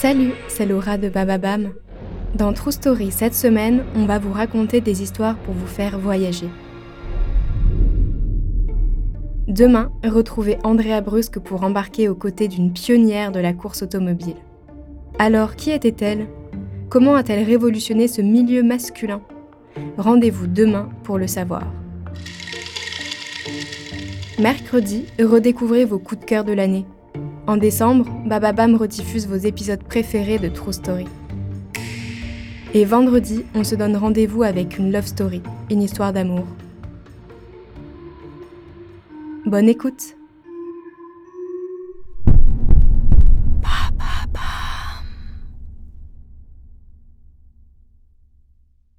Salut, c'est Laura de Bababam. Dans True Story cette semaine, on va vous raconter des histoires pour vous faire voyager. Demain, retrouvez Andrea Brusque pour embarquer aux côtés d'une pionnière de la course automobile. Alors, qui était-elle? Comment a-t-elle révolutionné ce milieu masculin? Rendez-vous demain pour le savoir. Mercredi, redécouvrez vos coups de cœur de l'année. En décembre, Bababam rediffuse vos épisodes préférés de True Story. Et vendredi, on se donne rendez-vous avec une love story, une histoire d'amour. Bonne écoute